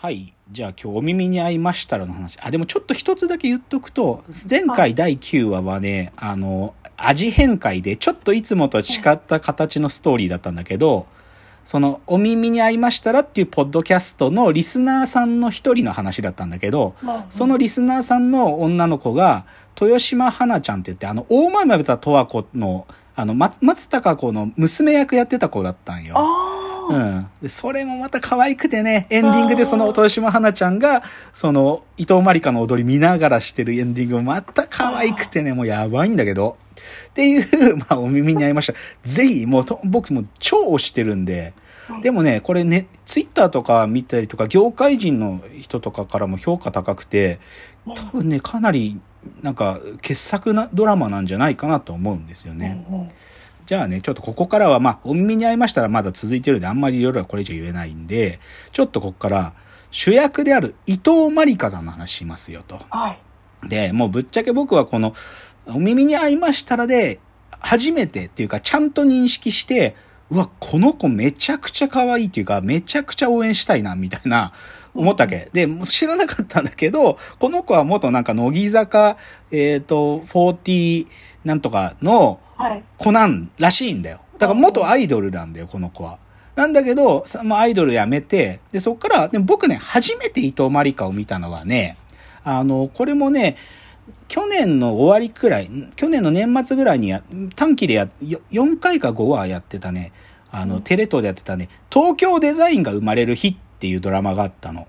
はい。じゃあ今日お耳に合いましたらの話。あ、でもちょっと一つだけ言っとくと、前回第9話はね、あの、味変会でちょっといつもと違った形のストーリーだったんだけど、その、お耳に合いましたらっていうポッドキャストのリスナーさんの一人の話だったんだけど、そのリスナーさんの女の子が、豊島花ちゃんって言って、あの、大前まぶた十和子の、あの、松松たか子の娘役やってた子だったんよ。あうん。で、それもまた可愛くてね、エンディングでその豊島花ちゃんが、その、伊藤まりかの踊り見ながらしてるエンディングもまた可愛くてね、もうやばいんだけど。っていう、まあ、お耳に合いました。ぜひ、もうと、僕も超推してるんで、でもね、これね、ツイッターとか見たりとか、業界人の人とかからも評価高くて、多分ね、かなり、なんか、傑作なドラマなんじゃないかなと思うんですよね。うんうんじゃあね、ちょっとここからは、まあ、お耳に合いましたらまだ続いてるんで、あんまりいろいろはこれ以上言えないんで、ちょっとここから、主役である伊藤まりかさんの話しますよと。はい。で、もうぶっちゃけ僕はこの、お耳に合いましたらで、初めてっていうか、ちゃんと認識して、うわ、この子めちゃくちゃ可愛いっていうか、めちゃくちゃ応援したいな、みたいな、思ったわけ。で、知らなかったんだけど、この子は元なんか乃木坂、えっ、と、40なんとかのはい。子なんらしいんだよ。だから元アイドルなんだよ、この子は。なんだけど、さまあ、アイドル辞めて、で、そっから、でも僕ね、初めて伊藤まりかを見たのはね、あの、これもね、去年の終わりくらい、去年の年末ぐらいにや、短期でや、よ4回か5話やってたね、あの、テレ東でやってたね、東京デザインが生まれる日っていうドラマがあったの。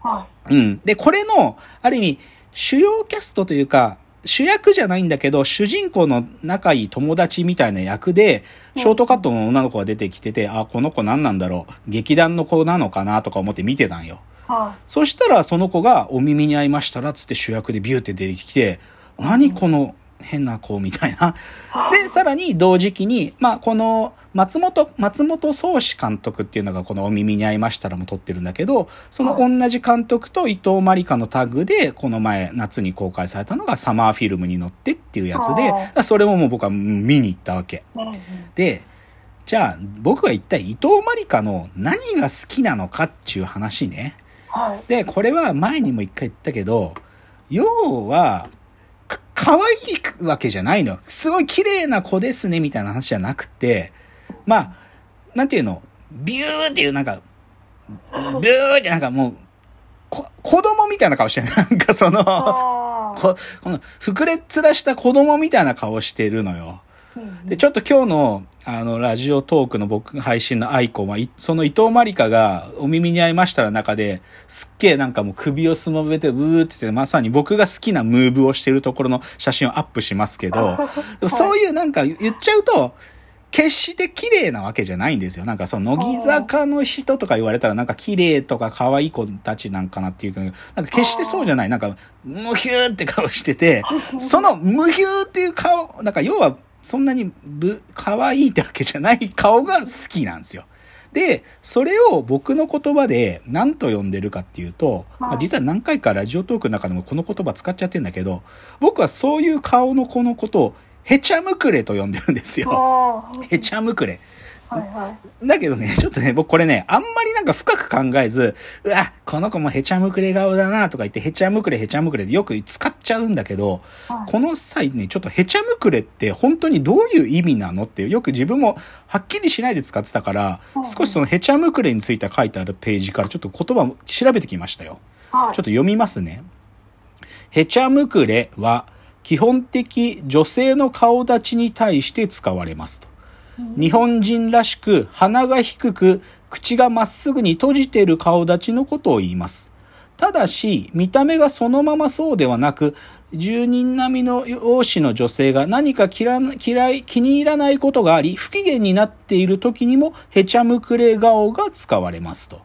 はうん。で、これの、ある意味、主要キャストというか、主役じゃないんだけど、主人公の仲いい友達みたいな役で、ショートカットの女の子が出てきてて、あ、この子何なんだろう、劇団の子なのかなとか思って見てたんよ。い。はそしたら、その子がお耳に合いましたら、つって主役でビューって出てきて、何この変な子みたいな。で、さらに同時期に、まあ、この松本、松本宗志監督っていうのがこのお耳に合いましたらも撮ってるんだけど、その同じ監督と伊藤まりかのタッグで、この前夏に公開されたのがサマーフィルムに乗ってっていうやつでそれももう僕は見に行ったわけ。で、じゃあ僕は一体伊藤まりかの何が好きなのかっていう話ね。はい。で、これは前にも一回言ったけど、要は、か、可愛いわけじゃないの。すごい綺麗な子ですね、みたいな話じゃなくて、まあ、なんていうの、ビューっていうなんか、ビューってなんかもう、こ子供みたいな顔してる。なんかその。ここの、膨れっ面した子供みたいな顔してるのよ。で、ちょっと今日の、あの、ラジオトークの僕配信のアイコンは、いその伊藤まりかがお耳に合いましたら中で、すっげえなんかもう首をすぼめて、うーってって、まさに僕が好きなムーブをしてるところの写真をアップしますけど、でもそういうなんか言っちゃうと、決して綺麗なわけじゃないんですよ。なんかその乃木坂の人とか言われたらなんか綺麗とか可愛い子たちなんかなっていうか、なんか決してそうじゃない。なんか、ムヒューって顔してて、そのムヒューっていう顔、なんか要はそんなにぶ、可愛いってわけじゃない顔が好きなんですよ。で、それを僕の言葉で何と呼んでるかっていうと、まあ実は何回かラジオトークの中でもこの言葉使っちゃってんだけど、僕はそういう顔の子のことをヘチャムクレと呼んでるんですよ。ああ。ヘチャムクレ。はいはい。だけどね、ちょっとね、僕これね、あんまりなんか深く考えず、うわ、この子もヘチャムクレ顔だなとか言って、ヘチャムクレ、ヘチャムクレでよく使っちゃうんだけど、はいこの際ね、ちょっとヘチャムクレって本当にどういう意味なのってよく自分もはっきりしないで使ってたからうん、少しそのヘチャムクレについて書いてあるページからちょっと言葉を調べてきましたよ。はい。ちょっと読みますね。ヘチャムクレは基本的女性の顔立ちに対して使われますと。日本人らしく鼻が低く口がまっすぐに閉じている顔立ちのことを言います。ただし、見た目がそのままそうではなく、住人並みの容姿の女性が何か嫌い、気に入らないことがあり、不機嫌になっている時にも、ヘチャムクレ顔が使われますと。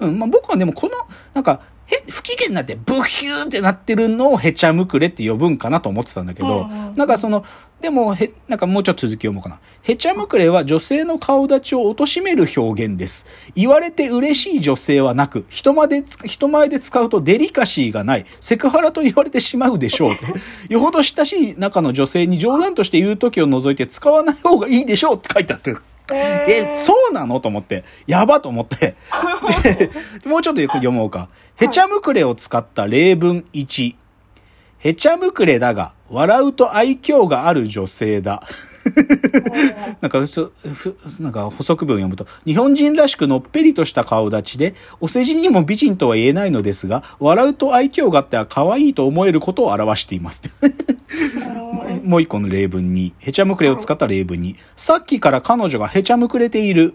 うん、まあ、僕はでもこの、なんか、へ、不機嫌になってブヒューってなってるのをヘチャムクレって呼ぶんかなと思ってたんだけど、なんかその、でも、へ、なんかもうちょっと続き読もうかな。ヘチャムクレは女性の顔立ちを貶める表現です。言われて嬉しい女性はなく、人までつ、人前で使うとデリカシーがない、セクハラと言われてしまうでしょう。よほど親しい中の女性に冗談として言う時を除いて使わない方がいいでしょうって書いてあって、え、そうなの？と思って、やばと思って。でもうちょっとよく読もうか。へちゃむくれを使った例文1。へちゃむくれだが、笑うと愛嬌がある女性だ。なんか、なんか補足文を読むと、日本人らしくのっぺりとした顔立ちで、お世辞にも美人とは言えないのですが、笑うと愛嬌があっては可愛いと思えることを表しています。もう一個の例文に、へちゃむくれを使った例文に、さっきから彼女がへちゃむくれている。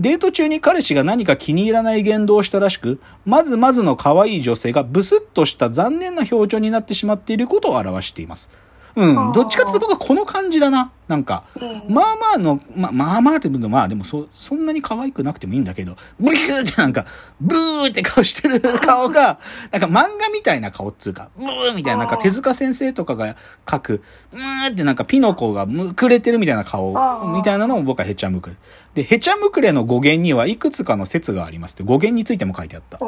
デート中に彼氏が何か気に入らない言動をしたらしく、まずまずの可愛い女性がブスッとした残念な表情になってしまっていることを表しています。うん。どっちかっていうと僕はこの感じだな。なんか、まあまあの、まあまあまあって言うとまあでもそ、そんなに可愛くなくてもいいんだけど、ブヒューってなんか、ブーって顔してる 顔が、なんか漫画みたいな顔っつうか、ブーみたいな、なんか手塚先生とかが描く、うーってなんかピノコがむくれてるみたいな顔みたいなのを僕はヘチャムクレ。で、ヘチャムクレの語源にはいくつかの説がありますって、語源についても書いてあった。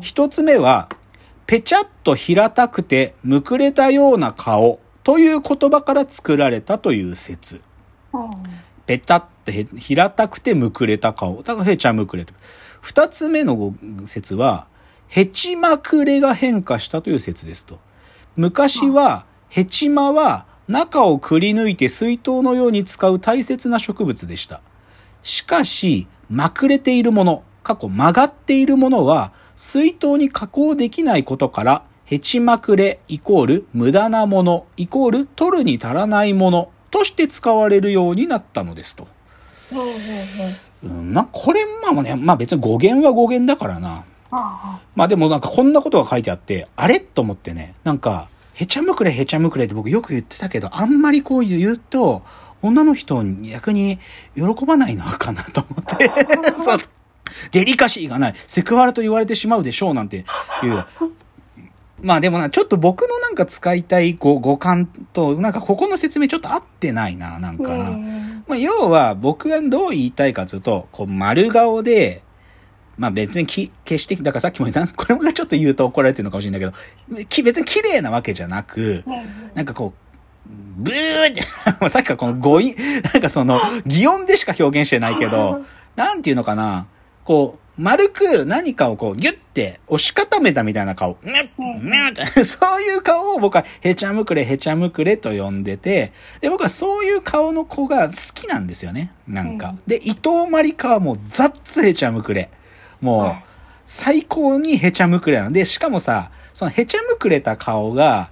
一つ目は、ぺちゃっと平たくてむくれたような顔という言葉から作られたという説。ぺたってへ平たくてむくれた顔。だからへちゃむくれと。二つ目の説は、へちまくれが変化したという説ですと。昔は、へちまは中をくり抜いて水筒のように使う大切な植物でした。しかし、まくれているもの、過去曲がっているものは、水筒に加工できないことから、へちまくれイコール無駄なものイコール取るに足らないものとして使われるようになったのですと。うん、まあ、これ、まあね、まあ別に語源は語源だからな。まあでもなんかこんなことが書いてあって、あれ？と思ってね、なんか、へちゃむくれへちゃむくれって僕よく言ってたけど、あんまりこう言うと、女の人に逆に喜ばないのかなと思って。デリカシーがない。セクハラと言われてしまうでしょうなんていう。まあでもな、ちょっと僕のなんか使いたい語語感と、なんかここの説明ちょっと合ってないな、なんかな。まあ要は僕がどう言いたいかというと、こう丸顔で、まあ別にき、決して、だからさっきも言った、これもちょっと言うと怒られてるのかもしれないけど、き別に綺麗なわけじゃなく、なんかこう、ブーって、さっきからこの語彙、なんかその、擬音でしか表現してないけど、なんていうのかな、こう、丸く何かをこうギュッて押し固めたみたいな顔。そういう顔を僕はへちゃむくれへちゃむくれと呼んでて、で、僕はそういう顔の子が好きなんですよね。なんか。で、伊藤まりかはもうザッツへちゃむくれ。もう、最高にへちゃむくれなんで、しかもさ、そのへちゃむくれた顔が、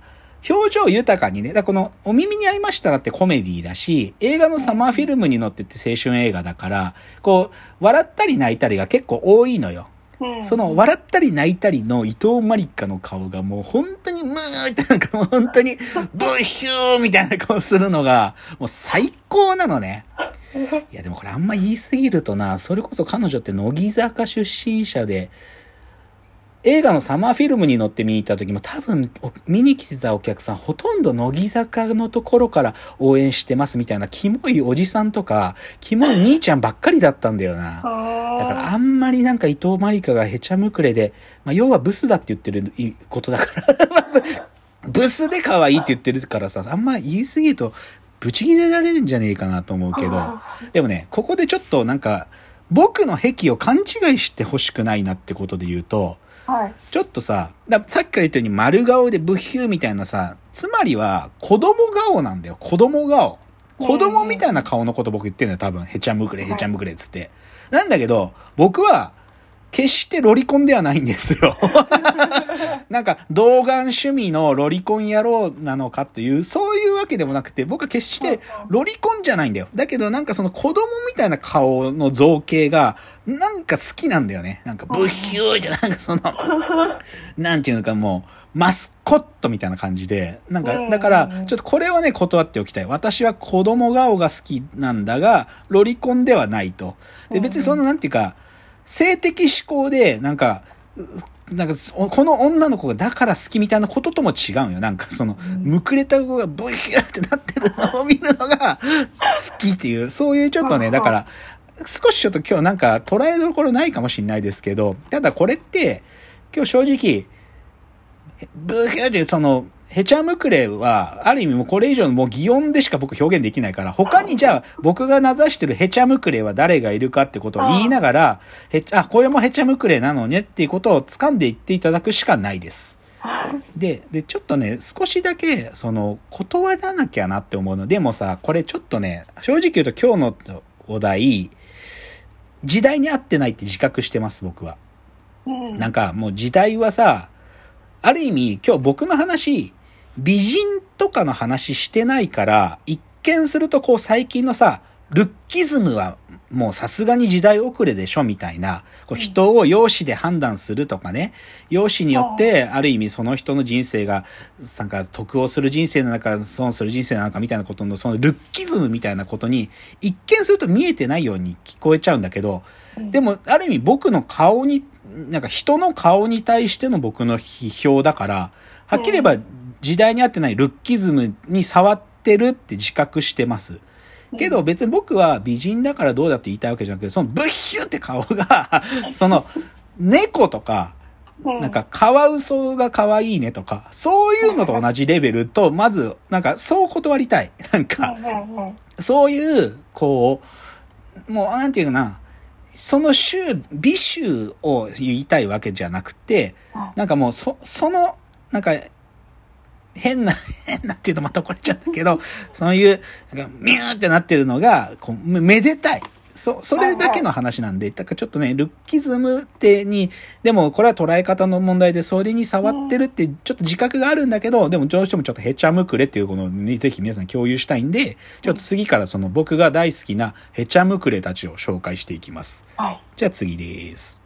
表情豊かにね、だこの、お耳に合いましたらってコメディだし、映画のサマーフィルムに乗ってって青春映画だから、こう、笑ったり泣いたりが結構多いのよ。その、笑ったり泣いたりの伊藤マリカの顔がもう本当にムーってなんかもう本当にブヒューみたいな顔するのが、もう最高なのね。いやでもこれあんま言い過ぎるとな、それこそ彼女って乃木坂出身者で、映画のサマーフィルムに乗って見に行った時も多分見に来てたお客さんほとんど乃木坂のところから応援してますみたいなキモいおじさんとか、キモい兄ちゃんばっかりだったんだよな。だからあんまりなんか伊藤まりかがへちゃむくれで、まあ要はブスだって言ってることだから、ブスで可愛いって言ってるからさ、あんま言い過ぎるとブチ切れられるんじゃねえかなと思うけど、でもね、ここでちょっとなんか、僕の癖を勘違いしてほしくないなってことで言うと、はい。ちょっとさ、ださっきから言ったように丸顔でブヒューみたいなさ、つまりは子供顔なんだよ、子供顔。子供みたいな顔のこと僕言ってんだよ、多分。へちゃむくれ、へちゃむくれっつって。なんだけど、僕は、決してロリコンではないんですよ。なんか、童顔趣味のロリコン野郎なのかという、そういうわけでもなくて、僕は決してロリコンじゃないんだよ。だけどなんかその子供みたいな顔の造形が、なんか好きなんだよね。なんか、ブヒューじゃ、なんかその、なんていうのかもう、マスコットみたいな感じで、なんか、だから、ちょっとこれはね、断っておきたい。私は子供顔が好きなんだが、ロリコンではないと。で、別にその、なんていうか、性的思考で、なんか、なんか、この女の子がだから好きみたいなこととも違うよ。なんか、その、むくれた子がブヒューってなってるのを見るのが好きっていう、そういうちょっとね、だから、少しちょっと今日なんか捉えどころないかもしれないですけど、ただこれって、今日正直、ブヒューってその、ヘチャムクレは、ある意味もうこれ以上のもう擬音でしか僕表現できないから、他にじゃあ僕が名指してるヘチャムクレは誰がいるかってことを言いながら、ヘチあ、これもヘチャムクレなのねっていうことを掴んでいっていただくしかないです。で、で、ちょっとね、少しだけ、その、断らなきゃなって思うの。でもさ、これちょっとね、正直言うと今日のお題、時代に合ってないって自覚してます、僕は。うん。なんかもう時代はさ、ある意味今日僕の話、美人とかの話してないから、一見するとこう最近のさ、ルッキズムはもうさすがに時代遅れでしょみたいな、こう人を容姿で判断するとかね、容姿によってある意味その人の人生が、なんか得をする人生なのか損する人生なのかみたいなことのそのルッキズムみたいなことに一見すると見えてないように聞こえちゃうんだけど、でも、ある意味僕の顔に、なんか人の顔に対しての僕の批評だから、はっきり言えば時代に合ってないルッキズムに触ってるって自覚してます。けど別に僕は美人だからどうだって言いたいわけじゃなくて、そのブッヒュって顔が、その猫とか、うん。なんか、カワウソが可愛いねとか、そういうのと同じレベルと、まず、なんか、そう断りたい。なんか、そういう、こう、もう、なんていうかな、その種、美種を言いたいわけじゃなくて、なんかもう、そ、その、なんか、変な、変なっていうとまた怒られちゃうんだけど、そういう、なんか、ミューってなってるのが、こう、めめでたい。そ、それだけの話なんで、だからちょっとね、ルッキズムってに、でもこれは捉え方の問題で、それに触ってるって、ちょっと自覚があるんだけど、でもどうしてもちょっとヘチャムクレっていうこの、ね、ぜひ皆さん共有したいんで、ちょっと次からその僕が大好きなヘチャムクレたちを紹介していきます。はい。じゃあ次です。